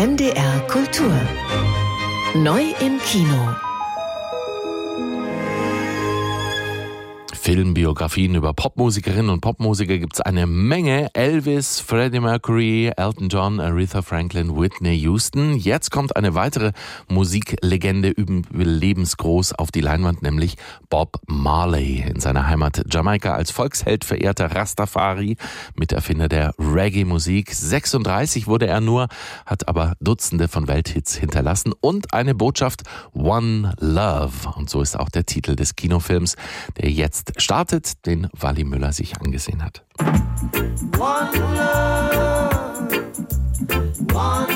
NDR Kultur. Neu im Kino. Filmbiografien über Popmusikerinnen und Popmusiker gibt es eine Menge. Elvis, Freddie Mercury, Elton John, Aretha Franklin, Whitney Houston. Jetzt kommt eine weitere Musiklegende lebensgroß auf die Leinwand, nämlich Bob Marley. In seiner Heimat Jamaika als Volksheld verehrter Rastafari, Miterfinder der Reggae-Musik. 36 wurde er nur, hat aber Dutzende von Welthits hinterlassen und eine Botschaft One Love. Und so ist auch der Titel des Kinofilms, der jetzt startet, den Wally Müller sich angesehen hat. One love, one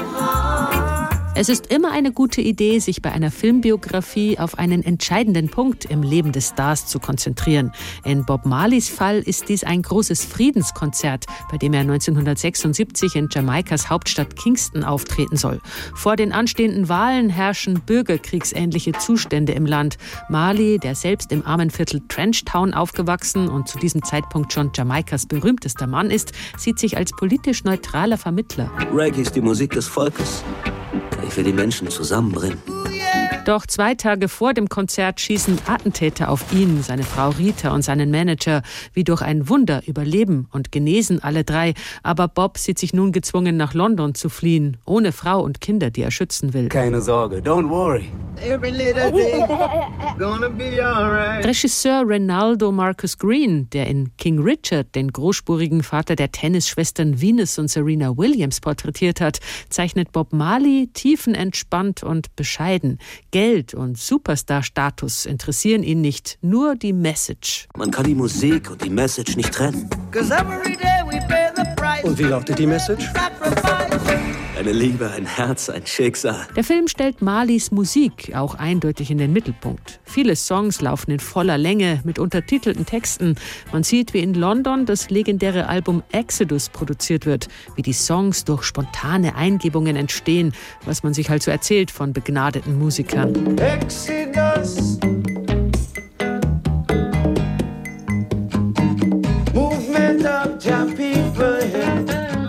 es ist immer eine gute Idee, sich bei einer Filmbiografie auf einen entscheidenden Punkt im Leben des Stars zu konzentrieren. In Bob Marleys Fall ist dies ein großes Friedenskonzert, bei dem er 1976 in Jamaikas Hauptstadt Kingston auftreten soll. Vor den anstehenden Wahlen herrschen bürgerkriegsähnliche Zustände im Land. Marley, der selbst im armen Viertel Trenchtown aufgewachsen und zu diesem Zeitpunkt schon Jamaikas berühmtester Mann ist, sieht sich als politisch neutraler Vermittler. Reggae ist die Musik des Volkes. Ich will die Menschen zusammenbringen. Doch zwei Tage vor dem Konzert schießen Attentäter auf ihn, seine Frau Rita und seinen Manager. Wie durch ein Wunder überleben und genesen alle drei. Aber Bob sieht sich nun gezwungen, nach London zu fliehen, ohne Frau und Kinder, die er schützen will. Keine Sorge, don't worry. Regisseur Renaldo Marcus Green, der in King Richard den großspurigen Vater der Tennisschwestern Venus und Serena Williams porträtiert hat, zeichnet Bob Marley tiefenentspannt und bescheiden. Geld und Superstar-Status interessieren ihn nicht, nur die Message. Man kann die Musik und die Message nicht trennen. Und wie lautet die Message? Eine Liebe, ein Herz, ein Schicksal. Der Film stellt Marleys Musik auch eindeutig in den Mittelpunkt. Viele Songs laufen in voller Länge mit untertitelten Texten. Man sieht, wie in London das legendäre Album Exodus produziert wird, wie die Songs durch spontane Eingebungen entstehen, was man sich halt so erzählt von begnadeten Musikern. Exodus.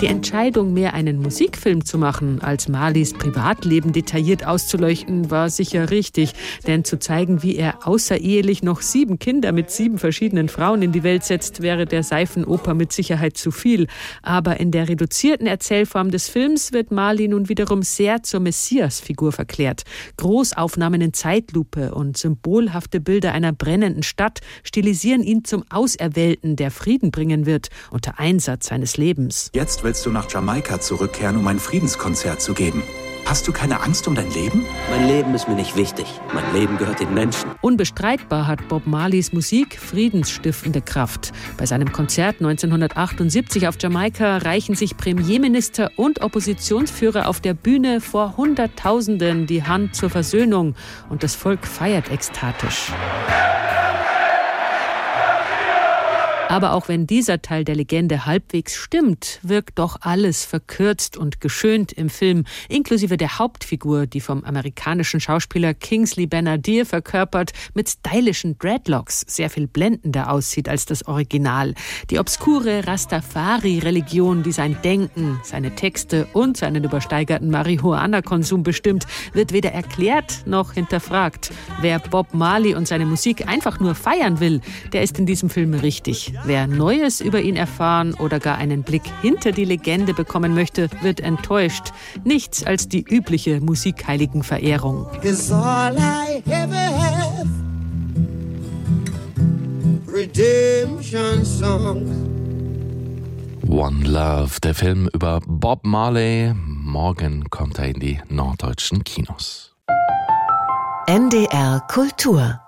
Die Entscheidung, mehr einen Musikfilm zu machen, als Marleys Privatleben detailliert auszuleuchten, war sicher richtig. Denn zu zeigen, wie er außerehelich noch sieben Kinder mit sieben verschiedenen Frauen in die Welt setzt, wäre der Seifenoper mit Sicherheit zu viel. Aber in der reduzierten Erzählform des Films wird Marley nun wiederum sehr zur Messias-Figur verklärt. Großaufnahmen in Zeitlupe und symbolhafte Bilder einer brennenden Stadt stilisieren ihn zum Auserwählten, der Frieden bringen wird, unter Einsatz seines Lebens. Jetzt willst du nach Jamaika zurückkehren, um ein Friedenskonzert zu geben. Hast du keine Angst um dein Leben? Mein Leben ist mir nicht wichtig. Mein Leben gehört den Menschen. Unbestreitbar hat Bob Marleys Musik friedensstiftende Kraft. Bei seinem Konzert 1978 auf Jamaika reichen sich Premierminister und Oppositionsführer auf der Bühne vor Hunderttausenden die Hand zur Versöhnung und das Volk feiert ekstatisch. Aber auch wenn dieser Teil der Legende halbwegs stimmt, wirkt doch alles verkürzt und geschönt im Film, inklusive der Hauptfigur, die vom amerikanischen Schauspieler Kingsley Benadier verkörpert, mit stylischen Dreadlocks sehr viel blendender aussieht als das Original. Die obskure Rastafari-Religion, die sein Denken, seine Texte und seinen übersteigerten Marihuana-Konsum bestimmt, wird weder erklärt noch hinterfragt. Wer Bob Marley und seine Musik einfach nur feiern will, der ist in diesem Film richtig. Wer Neues über ihn erfahren oder gar einen Blick hinter die Legende bekommen möchte, wird enttäuscht. Nichts als die übliche Musikheiligenverehrung. One Love, der Film über Bob Marley. Morgen kommt er in die norddeutschen Kinos. NDR Kultur